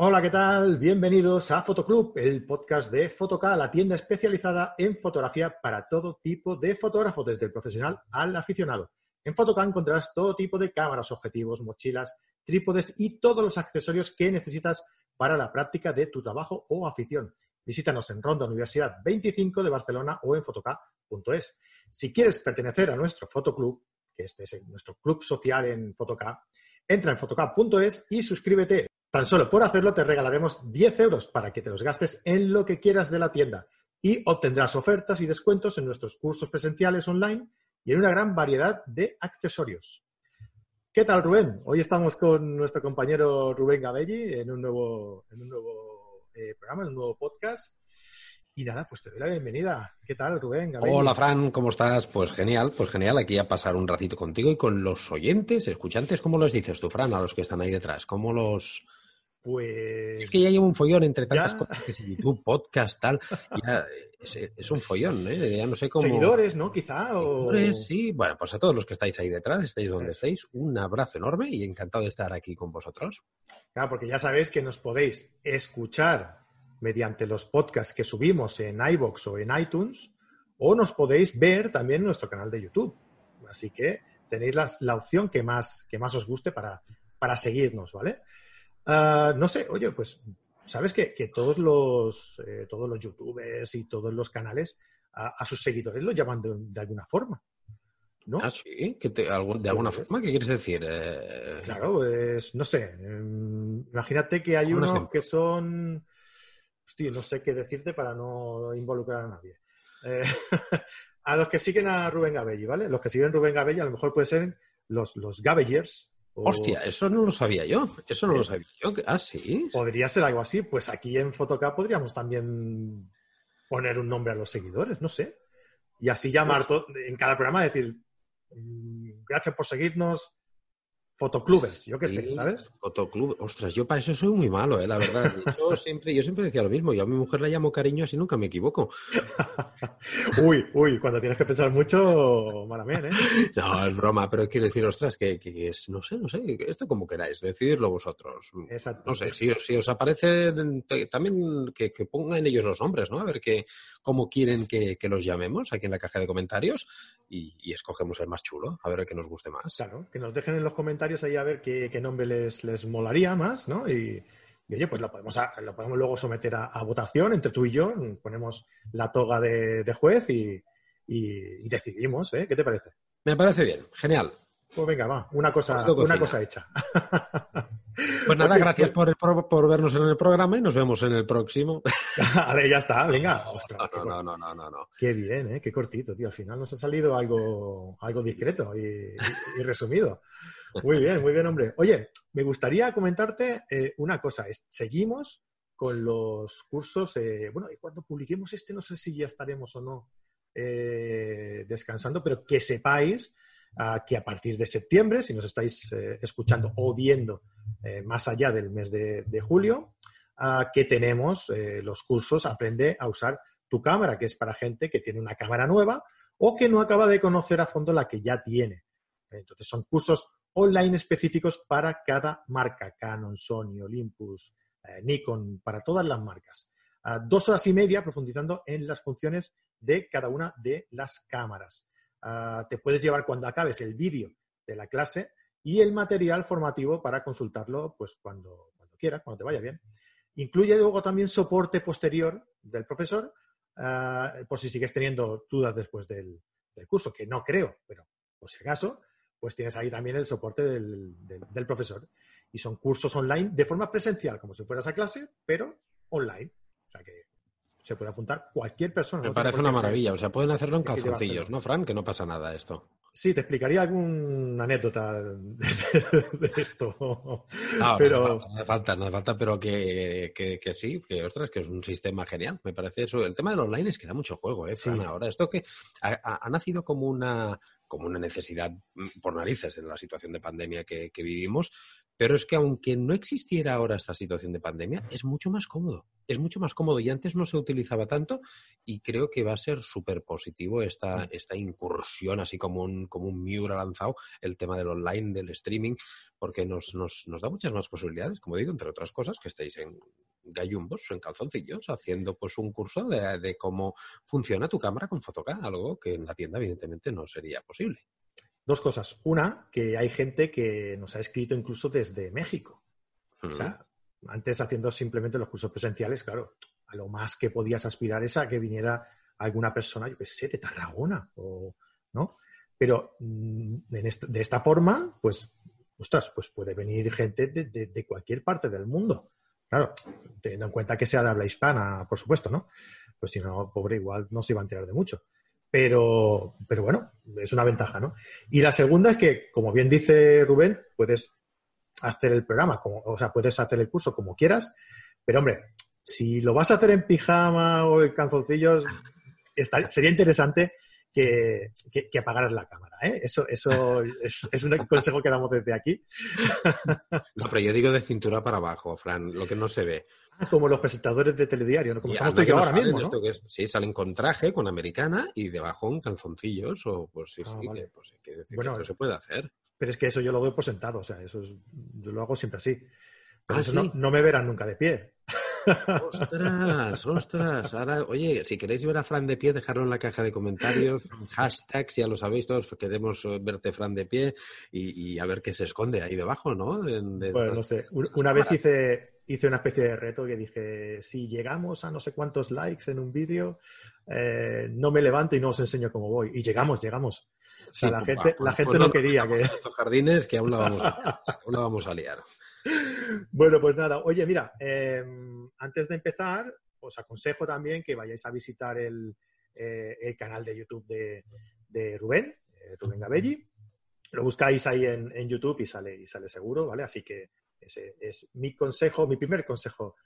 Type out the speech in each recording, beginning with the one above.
Hola, ¿qué tal? Bienvenidos a Fotoclub, el podcast de Fotoca, la tienda especializada en fotografía para todo tipo de fotógrafo, desde el profesional al aficionado. En Fotoca encontrarás todo tipo de cámaras, objetivos, mochilas, trípodes y todos los accesorios que necesitas para la práctica de tu trabajo o afición. Visítanos en Ronda Universidad 25 de Barcelona o en fotoca.es. Si quieres pertenecer a nuestro fotoclub, que este es nuestro club social en Fotoca, entra en fotoca.es y suscríbete. Tan solo por hacerlo te regalaremos 10 euros para que te los gastes en lo que quieras de la tienda y obtendrás ofertas y descuentos en nuestros cursos presenciales online y en una gran variedad de accesorios. ¿Qué tal, Rubén? Hoy estamos con nuestro compañero Rubén Gabelli en un nuevo, en un nuevo eh, programa, en un nuevo podcast. Y nada, pues te doy la bienvenida. ¿Qué tal, Rubén? Gabelli? Hola, Fran, ¿cómo estás? Pues genial, pues genial. Aquí a pasar un ratito contigo y con los oyentes, escuchantes, ¿cómo les dices tú, Fran, a los que están ahí detrás? ¿Cómo los, pues. Es que ya lleva un follón entre tantas cosas que es YouTube, podcast, tal. es, un follón, ¿eh? Ya no sé cómo. Seguidores, ¿no? Quizá. Seguidores, sí. Bueno, pues a todos los que estáis ahí detrás, estáis donde estéis, un abrazo enorme y encantado de estar aquí con vosotros. Claro, porque ya sabéis que nos podéis escuchar mediante los podcasts que subimos en iBox o en iTunes, o nos podéis ver también en nuestro canal de YouTube. Así que tenéis la, opción que más, que más os guste para, para seguirnos, ¿vale? Ah, no sé, oye, pues sabes que, todos los eh, todos los youtubers y todos los canales a, sus seguidores los llaman de, alguna forma. ¿no? Ah, sí, que de alguna forma, ¿qué quieres decir? Eh, claro, pues no sé. Em, imagínate que hay unos que son. Hostia, no sé qué decirte para no involucrar a nadie. Eh, a los que siguen a Rubén Gabelli, ¿vale? Los que siguen a Rubén Gabelli a lo mejor pueden ser los, los Gabellers, Hostia, eso no lo sabía yo. Eso no lo sabía yo. Ah, sí. Podría ser algo así. Pues aquí en Photocap podríamos también poner un nombre a los seguidores, no sé. Y así llamar pues en cada programa decir, mm, gracias por seguirnos, fotoclubes, yo qué sé, ¿sabes? Fotoclub, ostras, yo para eso soy muy malo, ¿eh? la verdad. Yo siempre, yo siempre decía lo mismo, yo a mi mujer la llamo cariño así nunca me equivoco. uy, uy, cuando tienes que pensar mucho, bien, ¿eh? No, es broma, pero quiero decir, ostras, que, es, no sé, no sé, esto como queráis, decididlo vosotros. Exacto. No sé, si, si os aparece también que, pongan ellos los nombres, ¿no? A ver que, cómo quieren que, los llamemos aquí en la caja de comentarios y, y escogemos el más chulo, a ver el que nos guste más. Claro, que nos dejen en los comentarios ahí a ver qué, nombre les, les, molaría más, ¿no? Y, oye, pues lo podemos, lo podemos luego someter a, votación entre tú y yo, ponemos la toga de, juez y, decidimos, ¿eh? ¿Qué te parece? Me parece bien, genial. Pues venga, va, una cosa, una cosa hecha. Pues nada, gracias pues por, por, vernos en el programa y nos vemos en el próximo. vale, ya está, venga. Ostras, no, no, no, no, no, Qué bien, ¿eh? qué cortito, tío. Al final nos ha salido algo, algo discreto y, resumido. Muy bien, muy bien, hombre. Oye, me gustaría comentarte eh, una cosa. Seguimos con los cursos. Eh, bueno, y cuando publiquemos este, no sé si ya estaremos o no eh, descansando, pero que sepáis que a partir de septiembre, si nos estáis eh, escuchando o viendo eh, más allá del mes de, julio, que tenemos eh, los cursos Aprende a usar tu cámara, que es para gente que tiene una cámara nueva o que no acaba de conocer a fondo la que ya tiene. Entonces son cursos online específicos para cada marca, Canon, Sony, Olympus, Nikon, para todas las marcas. dos horas y media profundizando en las funciones de cada una de las cámaras. Te puedes llevar cuando acabes el vídeo de la clase y el material formativo para consultarlo pues cuando, cuando quieras, cuando te vaya bien. Incluye luego también soporte posterior del profesor ah, por si sigues teniendo dudas después del, curso, que no creo, pero por si acaso, pues tienes ahí también el soporte del, del, profesor. Y son cursos online de forma presencial, como si fueras a clase, pero online. O sea que se puede apuntar cualquier persona. Me parece una maravilla. O sea, pueden hacerlo en calzoncillos, ¿no, Fran? Que no pasa nada esto. Sí, te explicaría alguna anécdota de, esto. No, pero... no hace falta, no hace falta, pero que, que, sí, que ostras, que es un sistema genial. Me parece eso. El tema del online es que da mucho juego, ¿eh, Fran? Ahora, esto que ha, nacido como una como una necesidad mm, por narices en la situación de pandemia que, vivimos, pero es que aunque no existiera ahora esta situación de pandemia, es mucho más cómodo. Es mucho más cómodo y antes no se utilizaba tanto y creo que va a ser súper positivo esta, mm. esta incursión, así como un, como un Miura lanzado, el tema del online, del streaming, porque nos, nos, nos da muchas más posibilidades, como digo, entre otras cosas, que estéis en gallumbos, en calzoncillos, haciendo pues un curso de, de cómo funciona tu cámara con Fotoca, algo que en la tienda evidentemente no sería posible. Dos cosas. Una, que hay gente que nos ha escrito incluso desde México. O sea, antes haciendo simplemente los cursos presenciales, claro, a lo más que podías aspirar es a que viniera alguna persona, yo qué sé, de Tarragona, o, ¿no? Pero mm, de esta forma, pues, ostras, pues puede venir gente de, cualquier parte del mundo. Claro, teniendo en cuenta que sea de habla hispana, por supuesto, ¿no? Pues si no, pobre, igual no se iba a enterar de mucho. Pero, pero bueno, es una ventaja, ¿no? Y la segunda es que, como bien dice Rubén, puedes hacer el programa, como, o sea, puedes hacer el curso como quieras, pero hombre, si lo vas a hacer en pijama o en calzoncillos, sería interesante que, que, apagaras la cámara. ¿eh? Eso, eso es, un consejo que damos desde aquí. No, pero yo digo de cintura para abajo, Fran, lo que no se ve. Ah, como los presentadores de telediario, ¿no? Como estamos ahora mismo, ¿no? sí, salen con traje, con americana y debajo en calzoncillos o pues sí, ah, sí, que, pues, que decir bueno, que se puede hacer. Pero es que eso yo lo doy por sentado, o sea, eso yo lo hago siempre así. Pero ¿Ah, eso no, no me verán nunca de pie. Ostras, ostras. Ahora, oye, si queréis ver a Fran de pie, dejadlo en la caja de comentarios. Hashtags, ya lo sabéis todos, queremos verte Fran de pie y, a ver qué se esconde ahí debajo, ¿no? bueno, no sé. Una vez hice, hice una especie de reto que dije, si llegamos a no sé cuántos likes en un vídeo, eh, no me levanto y no os enseño cómo voy. Y llegamos, llegamos. O sea, la, gente, la gente no, quería que... Estos jardines que aún la vamos, aún la vamos a liar. Bueno, pues nada, oye, mira, em, antes de empezar, os aconsejo también que vayáis a visitar el, eh, canal de YouTube de, Rubén, eh, Rubén Gabelli. Lo buscáis ahí en, YouTube y sale, y sale seguro, ¿vale? Así que ese es mi consejo, mi primer consejo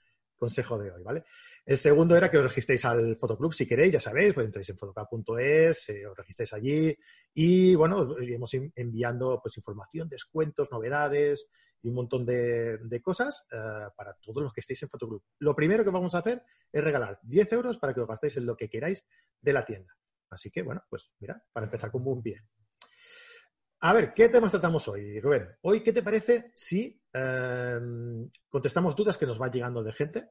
consejo de hoy, ¿vale? El segundo era que os registréis al Fotoclub si queréis, ya sabéis, pues entráis en fotoclub.es, eh, os registréis allí y, bueno, iremos enviando pues información, descuentos, novedades y un montón de, cosas eh, para todos los que estéis en Fotoclub. Lo primero que vamos a hacer es regalar 10 euros para que os gastéis en lo que queráis de la tienda. Así que, bueno, pues mira, para empezar con buen pie. A ver, ¿qué temas tratamos hoy, Rubén? Hoy, ¿qué te parece si em, contestamos dudas que nos van llegando de gente?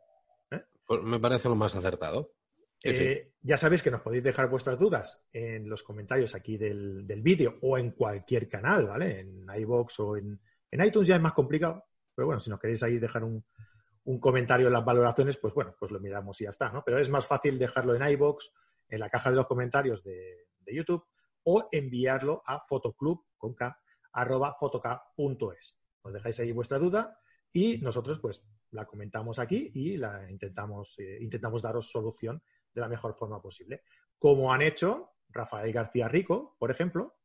¿Eh? Pues me parece lo más acertado. Eh, ya sabéis que nos podéis dejar vuestras dudas en los comentarios aquí del, vídeo o en cualquier canal, ¿vale? En iBox o en, iTunes ya es más complicado, pero bueno, si nos queréis ahí dejar un, comentario en las valoraciones, pues bueno, pues lo miramos y ya está, ¿no? Pero es más fácil dejarlo en iBox, en la caja de los comentarios de, YouTube o enviarlo a fotoclub con K, arroba fotoca.es. Os dejáis ahí vuestra duda y nosotros pues la comentamos aquí y la intentamos, eh, intentamos daros solución de la mejor forma posible. Como han hecho Rafael García Rico, por ejemplo,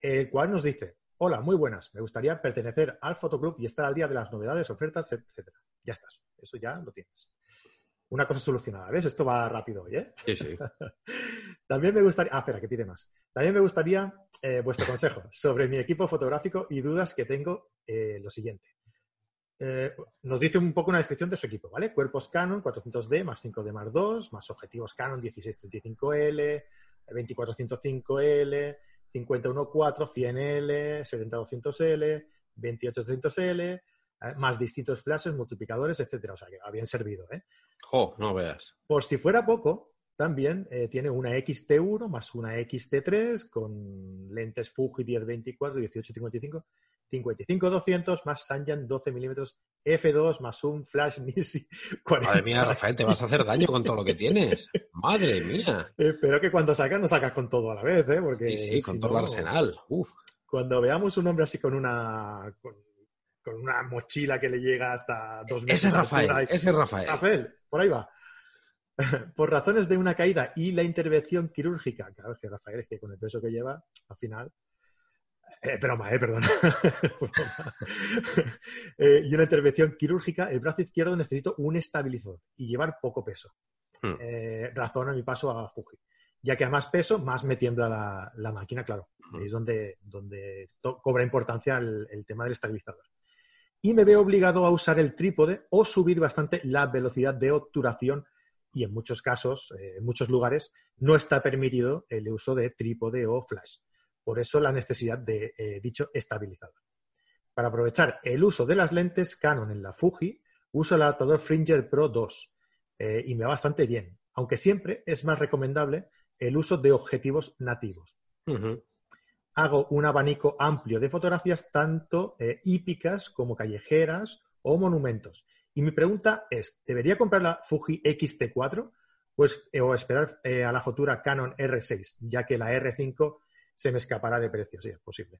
el cual nos dice, hola, muy buenas, me gustaría pertenecer al fotoclub y estar al día de las novedades, ofertas, etcétera. Ya estás, eso ya lo tienes una cosa solucionada. ¿Ves? Esto va rápido hoy, ¿eh? Sí, sí. También me gustaría. Ah, espera, que pide más. También me gustaría eh, vuestro consejo sobre mi equipo fotográfico y dudas que tengo. Eh, lo siguiente. Eh, nos dice un poco una descripción de su equipo, ¿vale? Cuerpos Canon 400D más 5D más 2, más objetivos Canon 1635L, 2405L, 514, 100L, 70200L, 28200L, más distintos flashes, multiplicadores, etcétera. O sea, que habían servido, ¿eh? Jo, no veas. Por si fuera poco, también eh, tiene una XT1 más una XT3 con lentes Fuji 1024, 1855, 55-200 más Sanyan 12 milímetros F2 más un flash Nisi 40. Madre mía, Rafael, te vas a hacer daño con todo lo que tienes. Madre mía. Espero que cuando sacas no sacas con todo a la vez, ¿eh? Porque sí, sí, con todo el arsenal. Uf. Cuando veamos un hombre así con una con una mochila que le llega hasta dos metros. Ese Rafael, ese Rafael. Rafael, por ahí va. por razones de una caída y la intervención quirúrgica. Claro, que Rafael es que con el peso que lleva, al final. Eh, broma, eh, perdón. Eh, y una intervención quirúrgica, el brazo izquierdo necesito un estabilizador y llevar poco peso. Hmm. Eh, razón a mi paso a Fuji. Ya que a más peso, más me tiembla la, máquina, claro. Es donde, donde cobra importancia el, tema del estabilizador. Y me veo obligado a usar el trípode o subir bastante la velocidad de obturación y en muchos casos, eh, en muchos lugares, no está permitido el uso de trípode o flash. Por eso la necesidad de eh, dicho estabilizador. Para aprovechar el uso de las lentes Canon en la Fuji, uso el adaptador Fringer Pro 2 eh, y me va bastante bien, aunque siempre es más recomendable el uso de objetivos nativos. Hago un abanico amplio de fotografías, tanto eh, hípicas como callejeras o monumentos. Y mi pregunta es, ¿debería comprar la Fuji X-T4 pues, o esperar a la fotura Canon R6, ya que la R5 se me escapará de precio, si es posible.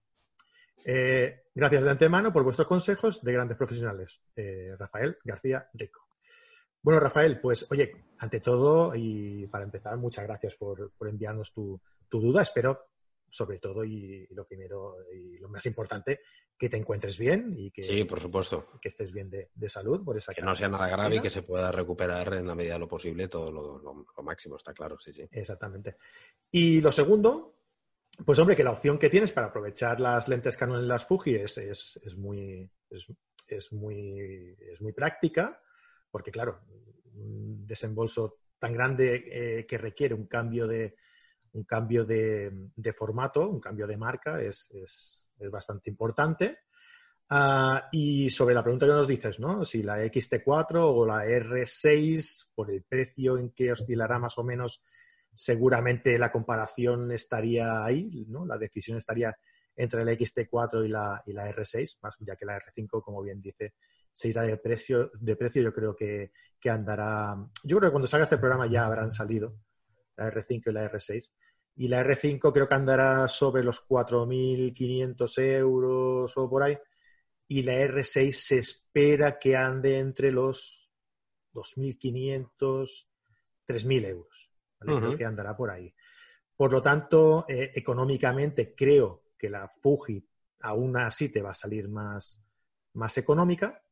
Eh, gracias de antemano por vuestros consejos de grandes profesionales. Eh, Rafael García Rico. Bueno, Rafael, pues oye, ante todo y para empezar, muchas gracias por, enviarnos tu, duda. Espero, sobre todo, y, lo primero y lo más importante, que te encuentres bien y que, sí, por supuesto. que estés bien de, salud por esa Que no sea nada grave y que se pueda recuperar en la medida de lo posible todo lo, lo máximo, está claro, sí, sí. Exactamente. Y lo segundo, pues hombre, que la opción que tienes para aprovechar las lentes Canon en las Fuji es, es, muy, es, muy, es muy práctica, porque claro, un desembolso tan grande eh, que requiere un cambio de, un cambio de, formato, un cambio de marca, es, bastante importante. Ah, y sobre la pregunta que nos dices, ¿no? Si la XT4 o la R6, por el precio en que oscilará más o menos seguramente la comparación estaría ahí, ¿no? La decisión estaría entre la XT4 y la, y la R6, más ya que la R5, como bien dice, se irá de precio, de precio yo creo que, andará, yo creo que cuando salga este programa ya habrán salido la R5 y la R6. Y la R5 creo que andará sobre los 4.500 euros o por ahí. Y la R6 se espera que ande entre los 2.500, 3.000 euros. Creo que andará por ahí. Por lo tanto, eh, económicamente creo que la Fuji aún así te va a salir más, más económica.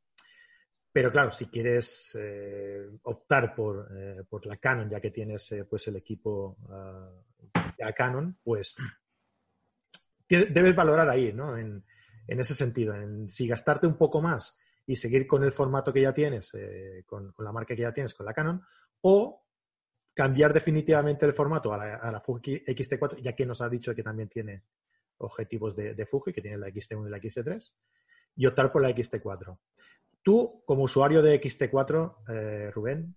Pero claro, si quieres eh, optar por, eh, por, la Canon, ya que tienes pues el equipo uh, Canon, pues debes valorar ahí, ¿no? En, en, ese sentido, en si gastarte un poco más y seguir con el formato que ya tienes, con, con, la marca que ya tienes, con la Canon, o cambiar definitivamente el formato a la, Fuji XT4, ya que nos ha dicho que también tiene objetivos de, Fuji, que tiene la XT1 y la XT3, y optar por la XT4. Tú, como usuario de XT4, eh, Rubén,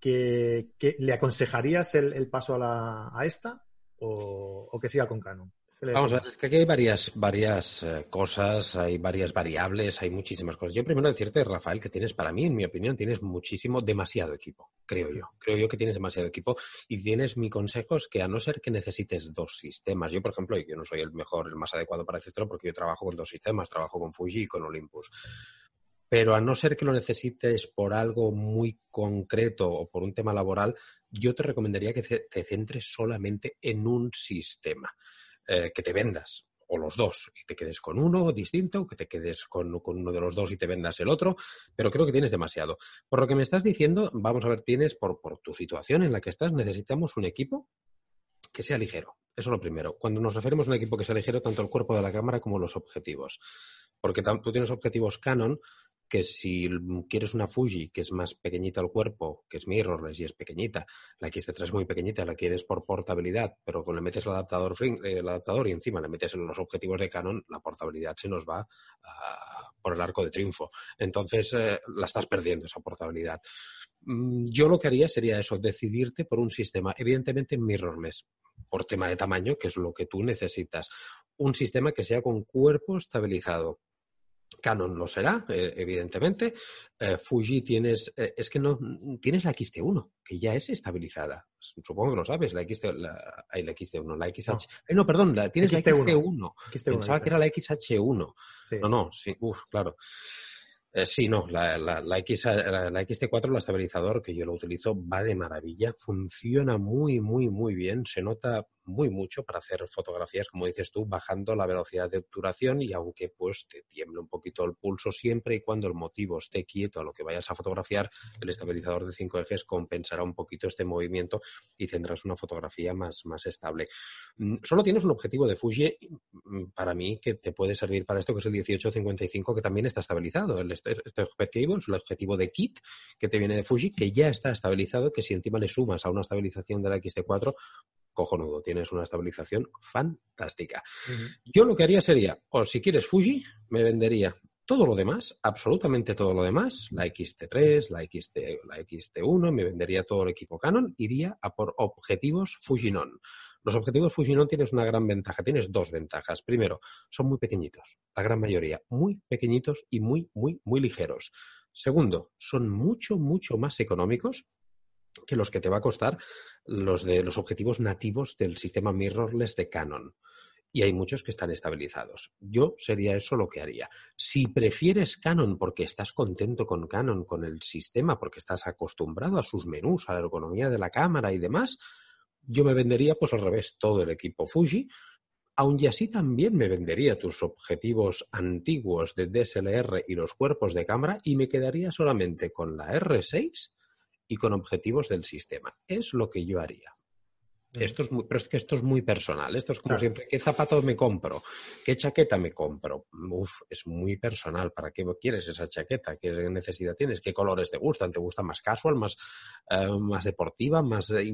¿qué, le aconsejarías el, paso a, esta o, o, que siga con Canon? Vamos a ver, es que aquí hay varias, varias eh, cosas, hay varias variables, hay muchísimas cosas. Yo primero decirte, Rafael, que tienes, para mí, en mi opinión, tienes muchísimo, demasiado equipo, creo yo. Creo yo que tienes demasiado equipo y tienes mi consejo es que a no ser que necesites dos sistemas, yo, por ejemplo, yo no soy el mejor, el más adecuado para decirlo porque yo trabajo con dos sistemas, trabajo con Fuji y con Olympus. Pero a no ser que lo necesites por algo muy concreto o por un tema laboral, yo te recomendaría que te centres solamente en un sistema. Eh, que te vendas o los dos y te quedes con uno distinto, que te quedes con, uno de los dos y te vendas el otro, pero creo que tienes demasiado. Por lo que me estás diciendo, vamos a ver, tienes, por, por tu situación en la que estás, necesitamos un equipo que sea ligero. Eso es lo primero. Cuando nos referimos a un equipo que sea ligero, tanto el cuerpo de la cámara como los objetivos. Porque tú tienes objetivos Canon que si quieres una Fuji, que es más pequeñita el cuerpo, que es mirrorless y es pequeñita, la XT3 es muy pequeñita, la quieres por portabilidad, pero cuando le metes el adaptador, el adaptador y encima le metes en los objetivos de Canon, la portabilidad se nos va por el arco de triunfo. Entonces eh, la estás perdiendo esa portabilidad. Mm, yo lo que haría sería eso, decidirte por un sistema, evidentemente mirrorless, por tema de tamaño, que es lo que tú necesitas. Un sistema que sea con cuerpo estabilizado Canon lo será, eh, evidentemente. Eh, Fuji tienes, eh, es que no, tienes la XT1, que ya es estabilizada. Supongo que lo sabes, la, XT, la, la XT1, la XH. No, no perdón, la, tienes la XT1. Pensaba que era la XH1. No, no, sí, uff, claro. sí, no, la, la, X, la, XT4, el estabilizador que yo lo utilizo, va de maravilla, funciona muy, muy, muy bien, se nota muy mucho para hacer fotografías, como dices tú, bajando la velocidad de obturación y aunque pues te tiemble un poquito el pulso siempre y cuando el motivo esté quieto a lo que vayas a fotografiar, el estabilizador de cinco ejes compensará un poquito este movimiento y tendrás una fotografía más, más estable. Mm, solo tienes un objetivo de Fuji mm, para mí que te puede servir para esto, que es el 1855, que también está estabilizado. Este, este objetivo es el objetivo de kit que te viene de Fuji, que ya está estabilizado, que si encima le sumas a una estabilización de la XT4, cojonudo, tienes una estabilización fantástica. Yo lo que haría sería, o si quieres Fuji, me vendería todo lo demás, absolutamente todo lo demás, la XT3, la, XT, la XT1, me vendería todo el equipo Canon, iría a por objetivos Fujinon. Los objetivos Fujinon tienes una gran ventaja, tienes dos ventajas. Primero, son muy pequeñitos, la gran mayoría, muy pequeñitos y muy, muy, muy ligeros. Segundo, son mucho, mucho más económicos que los que te va a costar los de los objetivos nativos del sistema mirrorless de Canon. Y hay muchos que están estabilizados. Yo sería eso lo que haría. Si prefieres Canon porque estás contento con Canon, con el sistema, porque estás acostumbrado a sus menús, a la ergonomía de la cámara y demás, yo me vendería pues al revés todo el equipo Fuji. Aun así también me vendería tus objetivos antiguos de DSLR y los cuerpos de cámara y me quedaría solamente con la R6 y con objetivos del sistema. Es lo que yo haría. Esto es muy, pero es que esto es muy personal. Esto es como siempre, ¿qué zapatos me compro? ¿Qué chaqueta me compro? Uf, es muy personal. ¿Para qué quieres esa chaqueta? ¿Qué necesidad tienes? ¿Qué colores te gustan? ¿Te gusta más casual, más, eh, más deportiva, más eh,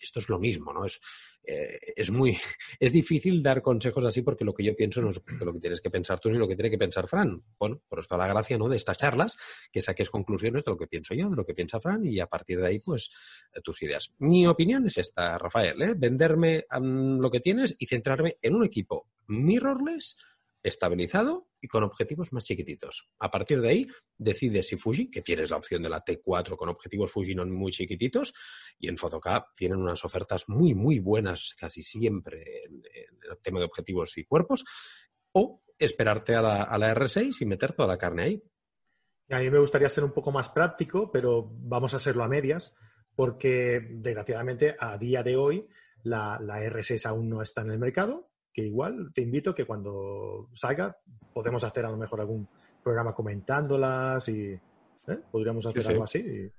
Esto es lo mismo, ¿no? Es, eh, es muy es difícil dar consejos así porque lo que yo pienso no es lo que tienes que pensar tú ni lo que tiene que pensar Fran. Bueno, por esto la gracia ¿no? de estas charlas, que saques conclusiones de lo que pienso yo, de lo que piensa Fran y a partir de ahí, pues, eh, tus ideas. Mi opinión es esta, Rafael, ¿eh? venderme lo que tienes y centrarme en un equipo mirrorless estabilizado y con objetivos más chiquititos. A partir de ahí, decides si Fuji, que tienes la opción de la T4 con objetivos Fuji no muy chiquititos, y en Photocap tienen unas ofertas muy, muy buenas casi siempre en, el tema de objetivos y cuerpos, o esperarte a la, a la R6 y meter toda la carne ahí. A mí me gustaría ser un poco más práctico, pero vamos a hacerlo a medias, porque desgraciadamente a día de hoy la, la R6 aún no está en el mercado que igual te invito que cuando salga podemos hacer a lo mejor algún programa comentándolas y ¿eh? podríamos hacer algo así.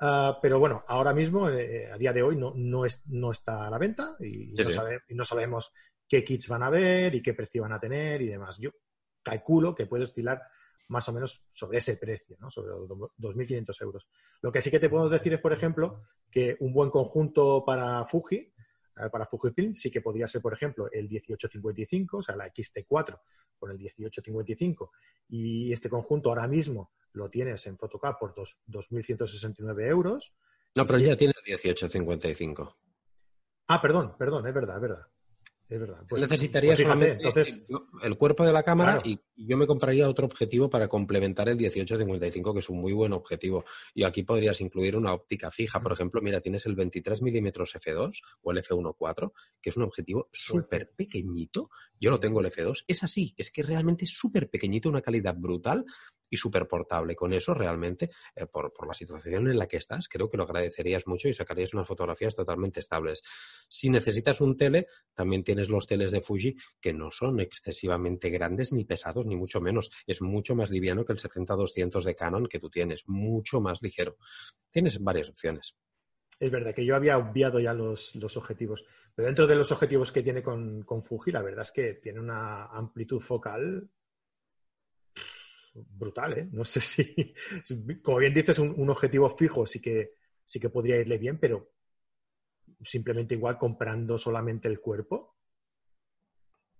Ah, pero bueno, ahora mismo, eh, a día de hoy, no, no, es, no está a la venta y, no y, no sabemos qué kits van a ver y qué precio van a tener y demás. Yo calculo que puede oscilar más o menos sobre ese precio, ¿no? sobre los 2.500 euros. Lo que sí que te puedo decir es, por ejemplo, que un buen conjunto para Fuji para Fujifilm sí que podría ser, por ejemplo, el 1855, o sea, la XT4 con el 1855. Y este conjunto ahora mismo lo tienes en Photocap por 2.169 euros. No, pero ya tiene el 1855. Ah, perdón, perdón, es verdad, es verdad. Es verdad. Pues, Necesitaría pues solamente el cuerpo de la cámara y yo me compraría otro objetivo para complementar el 1855, que es un muy buen objetivo. Y aquí podrías incluir una óptica fija. Por ejemplo, mira, tienes el 23 milímetros F2 o el F1.4, que es un objetivo súper pequeñito. Yo lo tengo el F2. Es así, es que realmente es súper pequeñito, una calidad brutal y súper portable. Con eso, realmente, eh, por, la situación en la que estás, creo que lo agradecerías mucho y sacarías unas fotografías totalmente estables. Si necesitas un tele, también tienes los teles de Fuji que no son excesivamente grandes ni pesados, ni mucho menos. Es mucho más liviano que el 70-200 de Canon que tú tienes, mucho más ligero. Tienes varias opciones. Es verdad que yo había obviado ya los, objetivos, pero dentro de los objetivos que tiene con, con Fuji, la verdad es que tiene una amplitud focal brutal, ¿eh? No sé si, como bien dices, un, objetivo fijo sí que, sí que podría irle bien, pero simplemente igual comprando solamente el cuerpo.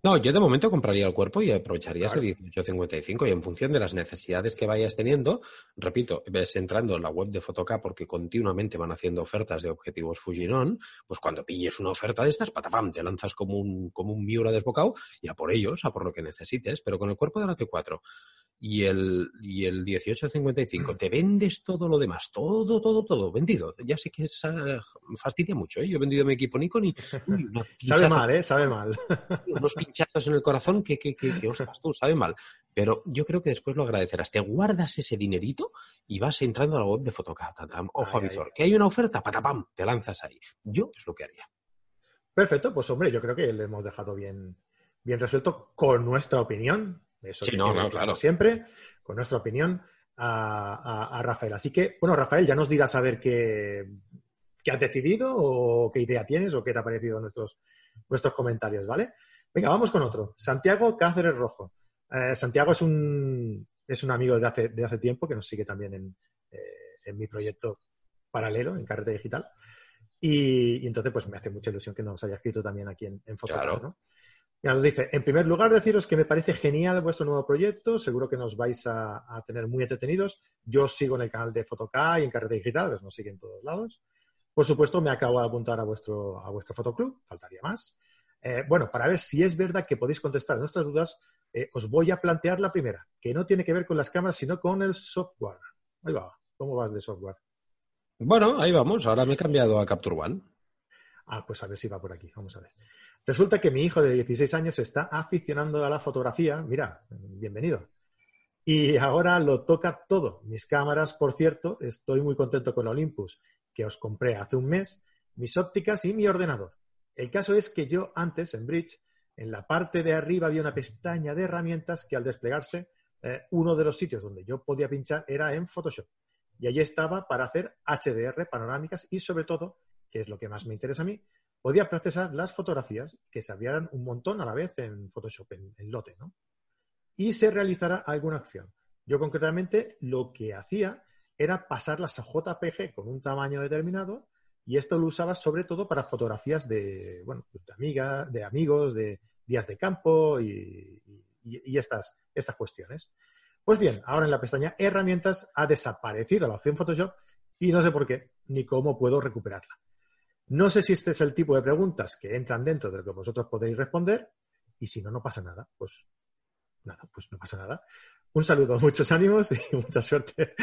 No, yo de momento compraría el cuerpo y aprovecharía ese 1855 y en función de las necesidades que vayas teniendo, repito, ves entrando en la web de Photocap porque continuamente van haciendo ofertas de objetivos Fujinon, pues cuando pilles una oferta de estas, patapam, te lanzas como un, como un Miura desbocado y a por ellos, a por lo que necesites, pero con el cuerpo de la T4 y el, y el 1855, te vendes todo lo demás, todo, todo, todo, vendido. Ya sé que es, fastidia mucho, ¿eh? Yo he vendido mi equipo Nikon y... sabe mal, ¿eh? Sabe mal. pinchazos en el corazón que, que, que, que tú, sabe mal. Pero yo creo que después lo agradecerás. Te guardas ese dinerito y vas entrando a la web de Photocap. Ojo a visor. Que hay una oferta, patapam, te lanzas ahí. Yo es lo que haría. Perfecto, pues hombre, yo creo que le hemos dejado bien, bien resuelto con nuestra opinión. Eso sí, no, claro. Siempre, con nuestra opinión a, Rafael. Así que, bueno, Rafael, ya nos dirás a ver qué, qué has decidido o qué idea tienes o qué te ha parecido nuestros, nuestros comentarios, ¿vale? Venga, vamos con otro. Santiago Cáceres Rojo. Eh, Santiago es un, es un amigo de hace, de hace tiempo que nos sigue también en, eh, mi proyecto paralelo, en Carrete Digital. Y, entonces, pues me hace mucha ilusión que nos haya escrito también aquí en, en ¿no? nos dice, en primer lugar, deciros que me parece genial vuestro nuevo proyecto, seguro que nos vais a, tener muy entretenidos. Yo sigo en el canal de Fotoca y en Carrete Digital, pues nos siguen en todos lados. Por supuesto, me acabo de apuntar a vuestro, a vuestro fotoclub, faltaría más. Eh, bueno, para ver si es verdad que podéis contestar nuestras dudas, eh, os voy a plantear la primera, que no tiene que ver con las cámaras, sino con el software. Ahí va, ¿cómo vas de software? Bueno, ahí vamos, ahora me he cambiado a Capture One. Ah, pues a ver si va por aquí, vamos a ver. Resulta que mi hijo de 16 años está aficionando a la fotografía. Mira, bienvenido. Y ahora lo toca todo. Mis cámaras, por cierto, estoy muy contento con Olympus, que os compré hace un mes, mis ópticas y mi ordenador. El caso es que yo antes, en Bridge, en la parte de arriba había una pestaña de herramientas que al desplegarse, eh, uno de los sitios donde yo podía pinchar era en Photoshop. Y allí estaba para hacer HDR, panorámicas y sobre todo, que es lo que más me interesa a mí, podía procesar las fotografías que se abrieran un montón a la vez en Photoshop, en, lote, ¿no? Y se realizara alguna acción. Yo concretamente lo que hacía era pasarlas a JPG con un tamaño determinado y esto lo usaba sobre todo para fotografías de, bueno, pues de amigas, de amigos, de días de campo y, y, estas, estas cuestiones. Pues bien, ahora en la pestaña Herramientas ha desaparecido la opción Photoshop y no sé por qué ni cómo puedo recuperarla. No sé si este es el tipo de preguntas que entran dentro de lo que vosotros podéis responder y si no, no pasa nada. Pues nada, pues no pasa nada. Un saludo, muchos ánimos y mucha suerte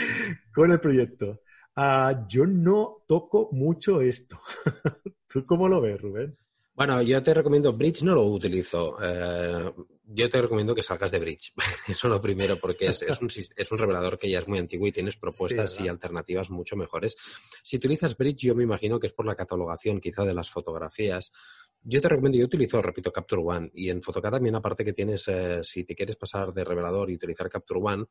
con el proyecto. Ah, yo no toco mucho esto. ¿Tú cómo lo ves, Rubén? Bueno, yo te recomiendo, Bridge no lo utilizo. Eh, yo te recomiendo que salgas de Bridge. Eso lo primero, porque es, un, es, un, revelador que ya es muy antiguo y tienes propuestas y alternativas mucho mejores. Si utilizas Bridge, yo me imagino que es por la catalogación quizá de las fotografías. Yo te recomiendo, yo utilizo, repito, Capture One y en Photocad también, aparte que tienes, eh, si te quieres pasar de revelador y utilizar Capture One,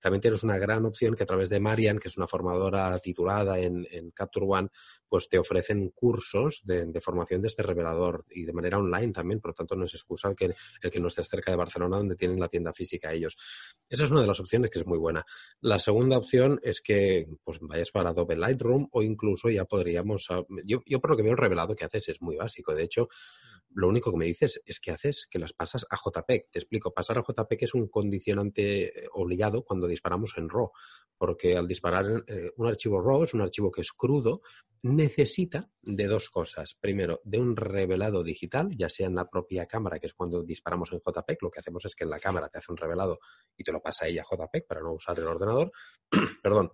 también tienes una gran opción que a través de Marian, que es una formadora titulada en, Capture One, pues te ofrecen cursos de, formación de este revelador y de manera online también, por lo tanto no es excusa el que, el que no estés cerca de Barcelona donde tienen la tienda física ellos. Esa es una de las opciones que es muy buena. La segunda opción es que pues vayas para Adobe Lightroom o incluso ya podríamos, ah, yo, yo por lo que veo el revelado que haces es muy básico, de hecho lo único que me dices es que haces que las pasas a JPEG. Te explico, pasar a JPEG es un condicionante eh, obligado cuando disparamos en RAW, porque al disparar eh, un archivo RAW es un archivo que es crudo, necesita de dos cosas. Primero, de un revelado digital, ya sea en la propia cámara, que es cuando disparamos en JPEG, lo que hacemos es que en la cámara te hace un revelado y te lo pasa ella a JPEG para no usar el ordenador. Perdón.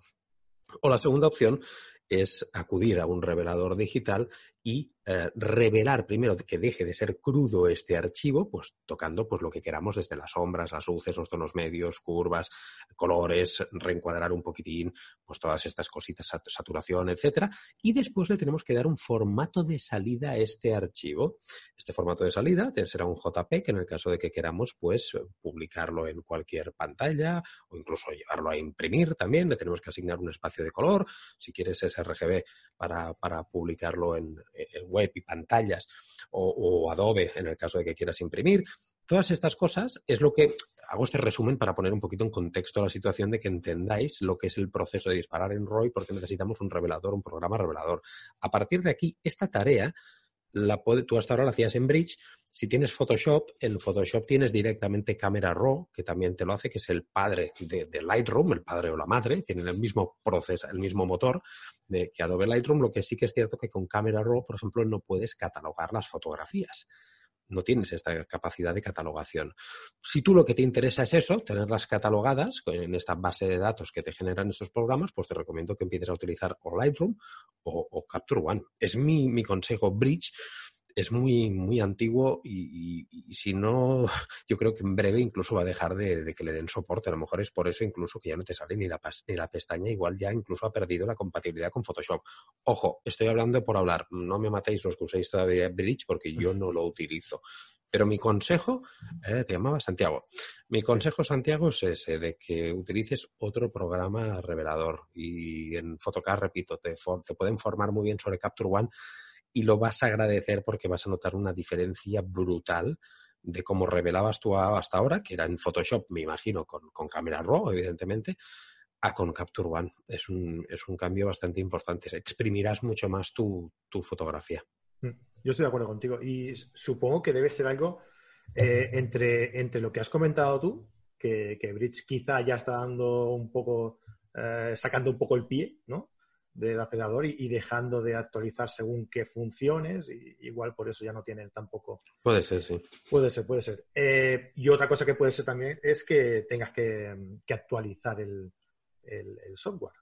O la segunda opción es acudir a un revelador digital y eh, revelar primero que deje de ser crudo este archivo, pues tocando pues lo que queramos desde las sombras, las luces, los tonos medios, curvas, colores, reencuadrar un poquitín, pues todas estas cositas, saturación, etcétera, y después le tenemos que dar un formato de salida a este archivo. Este formato de salida será un JPEG en el caso de que queramos pues publicarlo en cualquier pantalla o incluso llevarlo a imprimir también, le tenemos que asignar un espacio de color, si quieres sRGB para, para publicarlo en web y pantallas o, Adobe en el caso de que quieras imprimir. Todas estas cosas es lo que hago este resumen para poner un poquito en contexto la situación de que entendáis lo que es el proceso de disparar en ROI porque necesitamos un revelador, un programa revelador. A partir de aquí, esta tarea la tú hasta ahora la hacías en Bridge. Si tienes Photoshop, en Photoshop tienes directamente Camera Raw, que también te lo hace, que es el padre de, Lightroom, el padre o la madre, tienen el mismo proceso, el mismo motor de, que Adobe Lightroom. Lo que sí que es cierto que con Camera Raw, por ejemplo, no puedes catalogar las fotografías no tienes esta capacidad de catalogación. Si tú lo que te interesa es eso, tenerlas catalogadas en esta base de datos que te generan estos programas, pues te recomiendo que empieces a utilizar o Lightroom o, Capture One. Es mi, mi consejo. Bridge es muy, muy antiguo y, si no, yo creo que en breve incluso va a dejar de, que le den soporte. A lo mejor es por eso incluso que ya no te sale ni la, ni la pestaña, igual ya incluso ha perdido la compatibilidad con Photoshop. Ojo, estoy hablando por hablar, no me matéis los que uséis todavía Bridge porque yo no lo utilizo. Pero mi consejo, eh, te llamaba Santiago, mi consejo, Santiago, es ese, de que utilices otro programa revelador. Y en Photocard, repito, te, te pueden formar muy bien sobre Capture One y lo vas a agradecer porque vas a notar una diferencia brutal de cómo revelabas tú hasta ahora, que era en Photoshop, me imagino, con, con cámara RAW, evidentemente, a con Capture One. Es un, es un cambio bastante importante. Exprimirás mucho más tu, tu fotografía. Mm, yo estoy de acuerdo contigo y supongo que debe ser algo eh, entre, entre lo que has comentado tú, que, que Bridge quizá ya está dando un poco, eh, sacando un poco el pie, ¿no? Del acelerador y, dejando de actualizar según qué funciones, y, igual por eso ya no tienen tampoco. Puede ser, sí. Puede ser, puede ser. Eh, y otra cosa que puede ser también es que tengas que, actualizar el, software.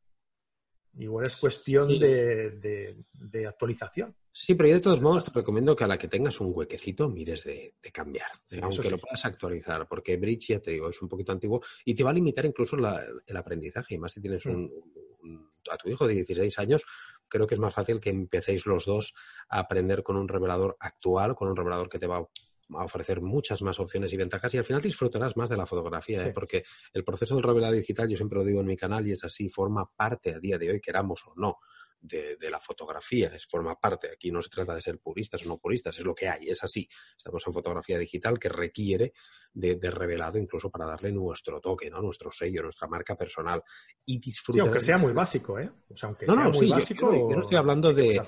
Igual es cuestión de, actualización. Sí, pero yo de todos modos te recomiendo que a la que tengas un huequecito mires de, cambiar, aunque lo puedas actualizar, porque Bridge, ya te digo, es un poquito antiguo y te va a limitar incluso el aprendizaje, y más si tienes un, a tu hijo de 16 años, creo que es más fácil que empecéis los dos a aprender con un revelador actual, con un revelador que te va a ofrecer muchas más opciones y ventajas y al final disfrutarás más de la fotografía, ¿eh? porque el proceso del revelado digital, yo siempre lo digo en mi canal y es así, forma parte a día de hoy, queramos o no, de, la fotografía, es, forma parte. Aquí no se trata de ser puristas o no puristas, es lo que hay, es así. Estamos en fotografía digital que requiere de, revelado incluso para darle nuestro toque, ¿no? nuestro sello, nuestra marca personal y disfrutar. aunque sea muy básico, ¿eh? O sea, aunque sea muy básico. Yo, no estoy hablando de,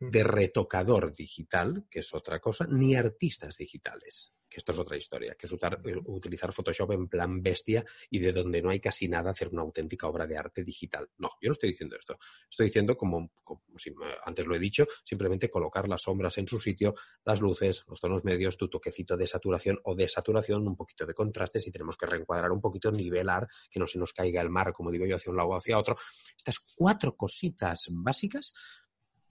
de retocador digital, que es otra cosa, ni artistas digitales que esto es otra historia, que es eh, utilizar Photoshop en plan bestia y de donde no hay casi nada hacer una auténtica obra de arte digital. No, yo no estoy diciendo esto. Estoy diciendo, como, antes lo he dicho, simplemente colocar las sombras en su sitio, las luces, los tonos medios, tu toquecito de saturación o desaturación, un poquito de contraste, si tenemos que reencuadrar un poquito, nivelar, que no se nos caiga el mar, como digo yo, hacia un lado o hacia otro. Estas cuatro cositas básicas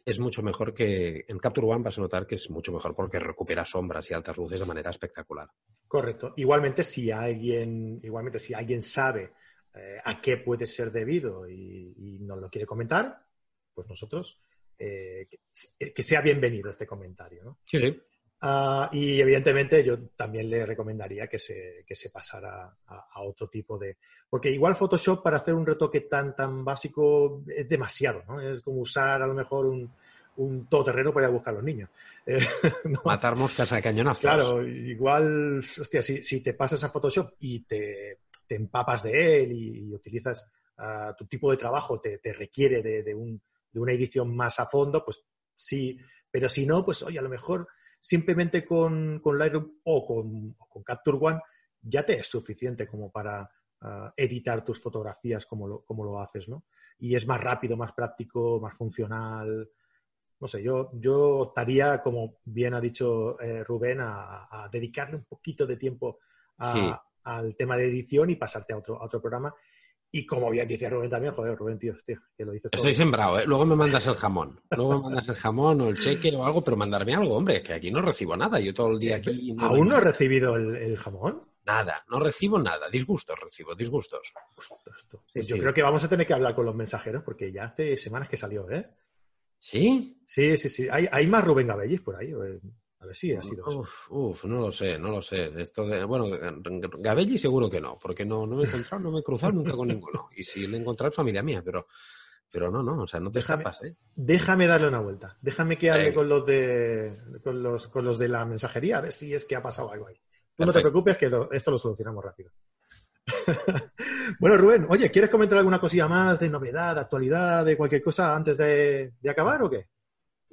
es mucho mejor que en Capture One vas a notar que es mucho mejor porque recupera sombras y altas luces de manera espectacular. Correcto. Igualmente, si alguien, igualmente, si alguien sabe eh, a qué puede ser debido y, nos lo quiere comentar, pues nosotros eh, que, sea bienvenido este comentario. ¿no? Sí, sí. Ah, y evidentemente yo también le recomendaría que se, que se pasara a, otro tipo de... Porque igual Photoshop para hacer un retoque tan, tan básico es demasiado, ¿no? Es como usar a lo mejor un, un todoterreno para ir a buscar a los niños. Eh, Matar moscas a cañonazos. Claro, igual, hostia, si, si te pasas a Photoshop y te, te empapas de él y, utilizas uh, tu tipo de trabajo, te, te requiere de, de, un, de una edición más a fondo, pues sí, pero si no, pues oye, a lo mejor simplemente con, con Lightroom o con, con, Capture One ya te es suficiente como para ah, editar tus fotografías como lo, como lo haces, ¿no? Y es más rápido, más práctico, más funcional. No sé, yo, yo optaría, como bien ha dicho eh, Rubén, a, dedicarle un poquito de tiempo al tema de edición y pasarte a otro, a otro programa y como bien decía Rubén también, joder, Rubén, tío, tío que lo dices Estoy sembrado, ¿eh? Luego me mandas el jamón. Luego me mandas el jamón o el cheque o algo, pero mandarme algo, hombre, que aquí no recibo nada. Yo todo el día aquí. ¿Aún no he recibido el, jamón? Nada, no recibo nada. Disgustos recibo, disgustos. Yo creo que vamos a tener que hablar con los mensajeros porque ya hace semanas que salió, ¿eh? ¿Sí? Sí, sí, sí. ¿Hay, hay más Rubén Gabellis por ahí? A ver si ha sido uf, no lo sé, no lo sé. Esto de, bueno, Gabelli seguro que no, porque no, no me he encontrado, no me he cruzado nunca con ninguno. Y si le he encontrado es familia mía, pero, pero no, no, o sea, no te déjame, escapas, ¿eh? Déjame darle una vuelta. Déjame que hable con los de con los, con los de la mensajería, a ver si es que ha pasado algo ahí. Tú no te preocupes que esto lo solucionamos rápido. bueno, Rubén, oye, ¿quieres comentar alguna cosilla más de novedad, de actualidad, de cualquier cosa antes de acabar o qué?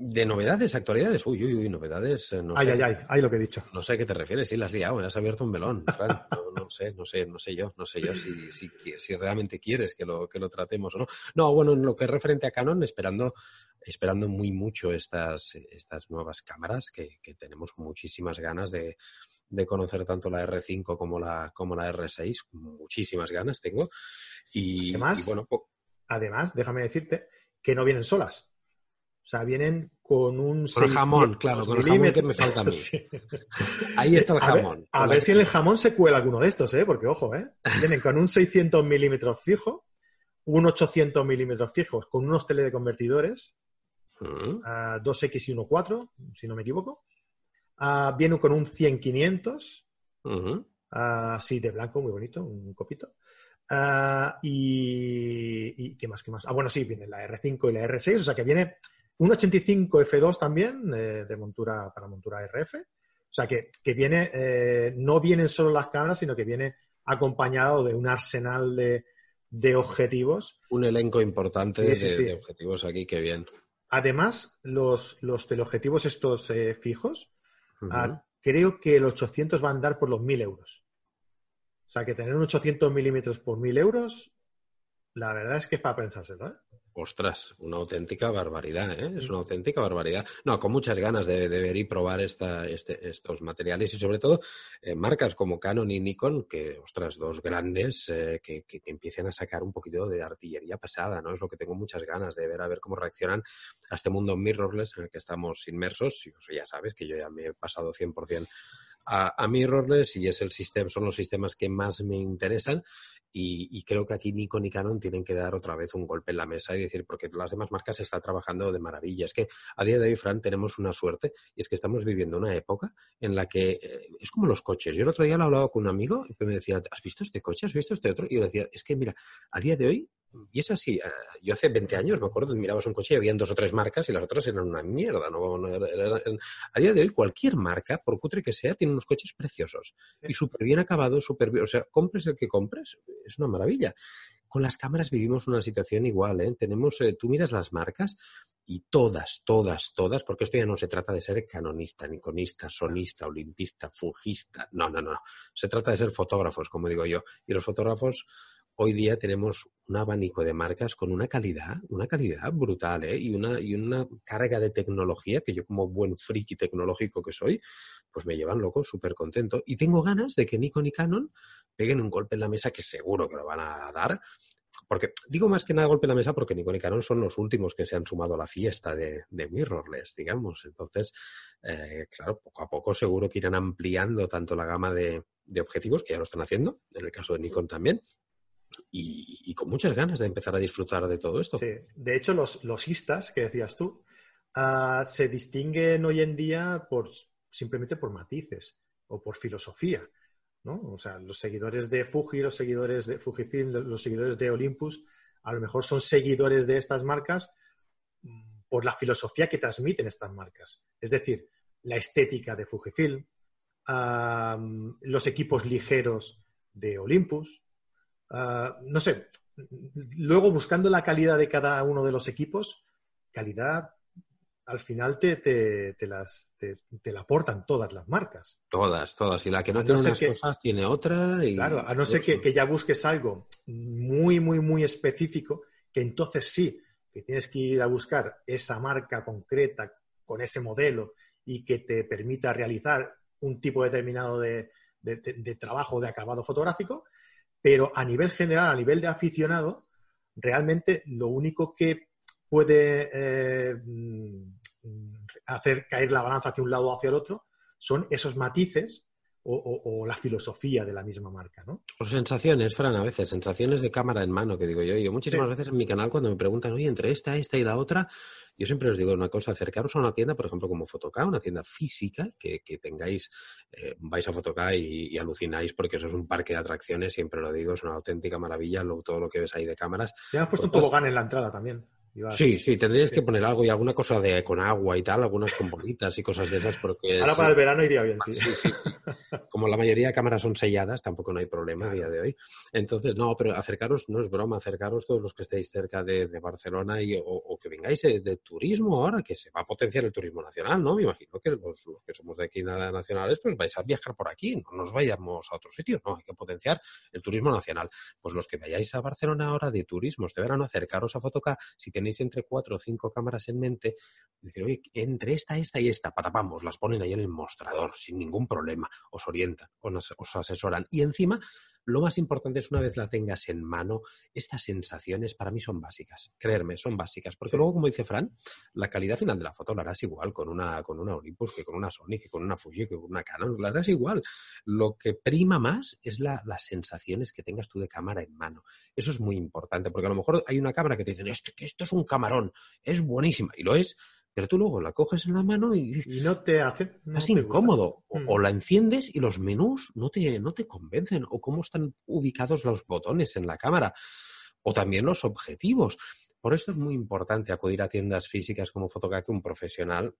De novedades, actualidades, uy, uy, uy, novedades, eh, no ay, sé. Ay, ay, ay, lo que he dicho. No sé a qué te refieres, sí, la has liado, has abierto un melón, Fran. No, sé, no sé, no sé yo, no sé yo si, si, si, realmente quieres que lo, que lo tratemos o no. No, bueno, en lo que es referente a Canon, esperando, esperando muy mucho estas, estas nuevas cámaras, que, que tenemos muchísimas ganas de, de conocer tanto la R5 como la, como la R6, muchísimas ganas tengo. Y, además, bueno, además, déjame decirte que no vienen solas O sea, vienen con un... Con el jamón, claro, con el jamón que me falta a mí. Ahí está el jamón. A ver, si en el jamón se cuela alguno de estos, ¿eh? Porque, ojo, ¿eh? Vienen con un 600 milímetros fijo, un 800 milímetros fijos, con unos teleconvertidores, mm. 2X y 1.4, si no me equivoco. Uh, vienen con un 100-500, así de blanco, muy bonito, un copito. Ah, y, ¿qué más? ¿Qué más? Ah, bueno, sí, viene la R5 y la R6, o sea que viene un 85 F2 también eh, de montura para montura RF. O sea que, viene, eh, no vienen solo las cámaras, sino que viene acompañado de un arsenal de, objetivos. Un elenco importante de, objetivos aquí, qué bien. Además, los, los teleobjetivos estos eh, fijos, ah, creo que los 800 van a andar por los 1000 euros. O sea que tener un 800 milímetros por 1000 euros, la verdad es que es para pensárselo. ¿eh? Ostras, una auténtica barbaridad, ¿eh? Es una auténtica barbaridad. No, con muchas ganas de, ver y probar esta, este, estos materiales y sobre todo eh, marcas como Canon y Nikon, que, ostras, dos grandes eh, que, que, empiecen a sacar un poquito de artillería pasada, ¿no? Es lo que tengo muchas ganas de ver, a ver cómo reaccionan a este mundo mirrorless en el que estamos inmersos. Y, ya sabes que yo ya me he pasado 100% a, a mirrorless y es el sistema, son los sistemas que más me interesan y, creo que aquí Nikon y Canon tienen que dar otra vez un golpe en la mesa y decir, porque las demás marcas están trabajando de maravilla. Es que a día de hoy, Fran, tenemos una suerte y es que estamos viviendo una época en la que eh, es como los coches. Yo el otro día lo hablaba con un amigo que me decía, ¿has visto este coche? ¿Has visto este otro? Y yo decía, es que mira, a día de hoy y es así. Eh, yo hace 20 años me acuerdo, mirabas un coche y habían dos o tres marcas y las otras eran una mierda. ¿no? a día de hoy, cualquier marca, por cutre que sea, tiene unos coches preciosos y súper bien acabados, súper bien. O sea, compres el que compres, es una maravilla. Con las cámaras vivimos una situación igual. ¿eh? Tenemos, eh, tú miras las marcas y todas, todas, todas, porque esto ya no se trata de ser canonista, niconista, sonista, olimpista, fujista. No, no, no. Se trata de ser fotógrafos, como digo yo. Y los fotógrafos hoy día tenemos un abanico de marcas con una calidad, una calidad brutal, ¿eh? Y una, y una carga de tecnología que yo como buen friki tecnológico que soy, pues me llevan loco, súper contento. Y tengo ganas de que Nikon y Canon peguen un golpe en la mesa que seguro que lo van a dar. Porque digo más que nada golpe en la mesa porque Nikon y Canon son los últimos que se han sumado a la fiesta de, mirrorless, digamos. Entonces, eh, claro, poco a poco seguro que irán ampliando tanto la gama de, de objetivos, que ya lo están haciendo, en el caso de Nikon también, y, con muchas ganas de empezar a disfrutar de todo esto. Sí, de hecho, los, los istas que decías tú ah, se distinguen hoy en día por simplemente por matices o por filosofía. ¿no? O sea, los seguidores de Fuji, los seguidores de Fujifilm, los seguidores de Olympus, a lo mejor son seguidores de estas marcas mm, por la filosofía que transmiten estas marcas. Es decir, la estética de Fujifilm, los equipos ligeros de Olympus, Ah, no sé, luego buscando la calidad de cada uno de los equipos, calidad al final te, te, las, te, la aportan todas las marcas. Todas, todas. Y la que no, tiene unas cosas tiene otra. Y... Claro, a no ser que, ya busques algo muy, muy, muy específico, que entonces sí, que tienes que ir a buscar esa marca concreta con ese modelo y que te permita realizar un tipo determinado de, de, de trabajo de acabado fotográfico, pero a nivel general, a nivel de aficionado, realmente lo único que puede eh, mm, hacer caer la balanza hacia un lado o hacia el otro son esos matices o, la filosofía de la misma marca, ¿no? O sensaciones, Fran, a veces, sensaciones de cámara en mano, que digo yo. Yo muchísimas veces en mi canal cuando me preguntan, oye, entre esta, esta y la otra, yo siempre os digo una cosa, acercaros a una tienda, por ejemplo, como Fotoca, una tienda física, que, tengáis, eh, vais a Fotoca y, alucináis porque eso es un parque de atracciones, siempre lo digo, es una auténtica maravilla todo lo que ves ahí de cámaras. Ya has puesto un tobogán en la entrada también. Sí, sí, tendríais que poner algo y alguna cosa de con agua y tal, algunas con bolitas y cosas de esas porque... Ahora para el verano iría bien, sí. sí, Como la mayoría de cámaras son selladas, tampoco no hay problema a día de hoy. Entonces, no, pero acercaros, no es broma, acercaros todos los que estéis cerca de, Barcelona y, o, que vengáis de, turismo ahora, que se va a potenciar el turismo nacional, ¿no? Me imagino que los, que somos de aquí nacionales, pues vais a viajar por aquí, no nos vayamos a otro sitio, no, hay que potenciar el turismo nacional. Pues los que vayáis a Barcelona ahora de turismo de verano, acercaros a Fotoca, si tenéis entre cuatro o cinco cámaras en mente, decir, oye, entre esta, esta y esta, patapamos, las ponen ahí en el mostrador sin ningún problema. Os orientan os, os asesoran. Y encima lo más importante es una vez la tengas en mano, estas sensaciones para mí son básicas. Creerme, son básicas. Porque luego, como dice Fran, la calidad final de la foto la harás igual con una, con una Olympus, que con una Sony, que con una Fuji, que con una Canon, la harás igual. Lo que prima más es la, las sensaciones que tengas tú de cámara en mano. Eso es muy importante, porque a lo mejor hay una cámara que te dicen, esto, que esto es un camarón, es buenísima, y lo es, pero tú luego la coges en la mano y, no te hace. es incómodo. O, mm. la enciendes y los menús no te, no te convencen. O cómo están ubicados los botones en la cámara. O también los objetivos. Por eso es muy importante acudir a tiendas físicas como Fotoca que un profesional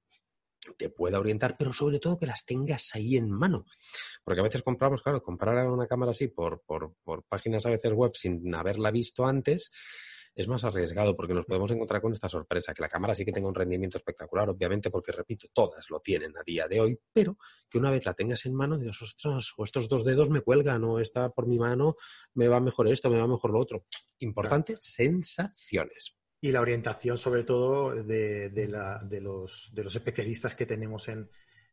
te pueda orientar, pero sobre todo que las tengas ahí en mano. Porque a veces compramos, claro, comprar una cámara así por, por, por páginas a veces web sin haberla visto antes, es más arriesgado porque nos podemos encontrar con esta sorpresa, que la cámara sí que tenga un rendimiento espectacular, obviamente, porque repito, todas lo tienen a día de hoy, pero que una vez la tengas en mano, digas, ostras, o estos dos dedos me cuelgan, o esta por mi mano me va mejor esto, me va mejor lo otro. Importante, sensaciones. Y la orientación, sobre todo, de, los, especialistas que tenemos en,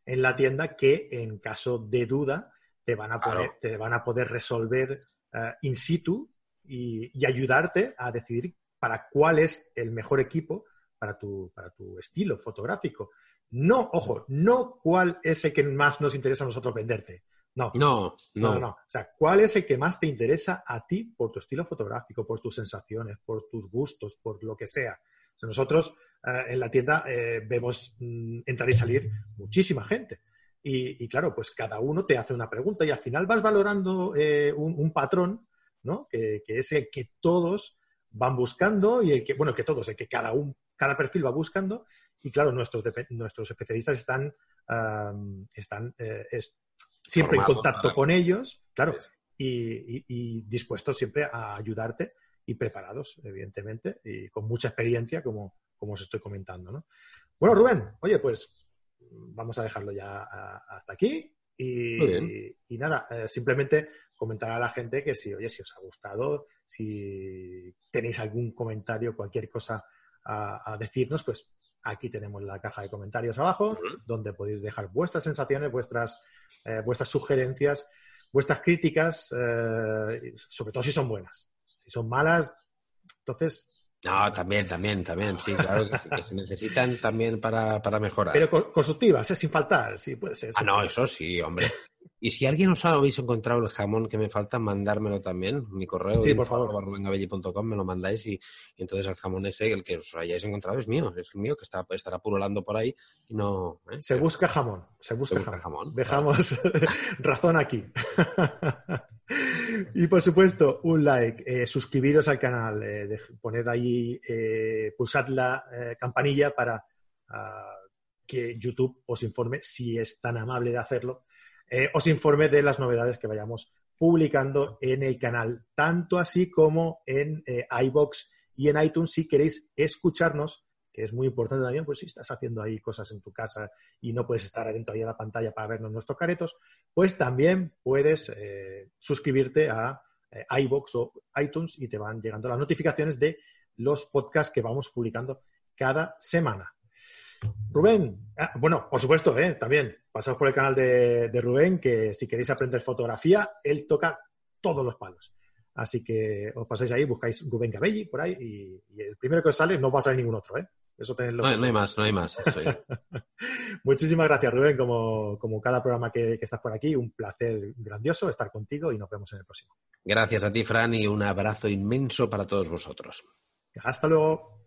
la tienda, que en caso de duda te van a, te van a poder resolver eh, in situ y, ayudarte a decidir para cuál es el mejor equipo para tu, para tu estilo fotográfico. No, ojo, no cuál es el que más nos interesa a nosotros venderte. No. No, no. no, O sea, ¿cuál es el que más te interesa a ti por tu estilo fotográfico, por tus sensaciones, por tus gustos, por lo que sea? nosotros eh, en la tienda eh, vemos mm, entrar y salir muchísima gente. Y, claro, pues cada uno te hace una pregunta y al final vas valorando eh, un, patrón que, es el que todos van buscando y el que, bueno, el que todos, el que cada, un, cada perfil va buscando. Y claro, nuestros, nuestros especialistas están, están eh, siempre en contacto con ellos, claro, y, dispuestos siempre a ayudarte y preparados, evidentemente, y con mucha experiencia, como, como os estoy comentando. Bueno, Rubén, oye, pues vamos a dejarlo ya hasta aquí. Y, y, nada, eh, simplemente comentar a la gente que si, oye, si os ha gustado, si tenéis algún comentario, cualquier cosa a, decirnos, pues aquí tenemos la caja de comentarios abajo, donde podéis dejar vuestras sensaciones, vuestras, eh, vuestras sugerencias, vuestras críticas, eh, sobre todo si son buenas. Si son malas, entonces no, también, también, también, sí, claro que, se necesitan también para, para mejorar. Pero constructivas, sin faltar, sí, puede ser. Ah, no, eso sí, hombre. Y si alguien os habéis encontrado el jamón que me falta, mandármelo también. Mi correo, sí, por favor. me lo mandáis y, entonces el jamón ese, el que os hayáis encontrado, es mío. Es el mío que está, estará pululando por ahí y no. ¿eh? Se busca jamón. Se busca, jamón. Dejamos razón aquí. y por supuesto, un like, eh, suscribiros al canal, eh, poned ahí, eh, pulsad la campanilla para ah, que YouTube os informe, si es tan amable de hacerlo, eh, os informe de las novedades que vayamos publicando en el canal, tanto así como en eh, iBox y en iTunes si queréis escucharnos, que es muy importante también, pues si estás haciendo ahí cosas en tu casa y no puedes estar adentro ahí de la pantalla para vernos nuestros caretos, pues también puedes eh, suscribirte a iBox o iTunes y te van llegando las notificaciones de los podcasts que vamos publicando cada semana. Rubén, ah, bueno, por supuesto, ¿eh? también pasaos por el canal de, Rubén, que si queréis aprender fotografía, él toca todos los palos. Así que os pasáis ahí, buscáis Rubén Cabelli por ahí y, el primero que os sale no va a salir ningún otro. ¿eh? Eso no, hay más, no hay más. Muchísimas gracias, Rubén, como, como cada programa que, que, estás por aquí. Un placer grandioso estar contigo y nos vemos en el próximo. Gracias a ti, Fran, y un abrazo inmenso para todos vosotros. Hasta luego.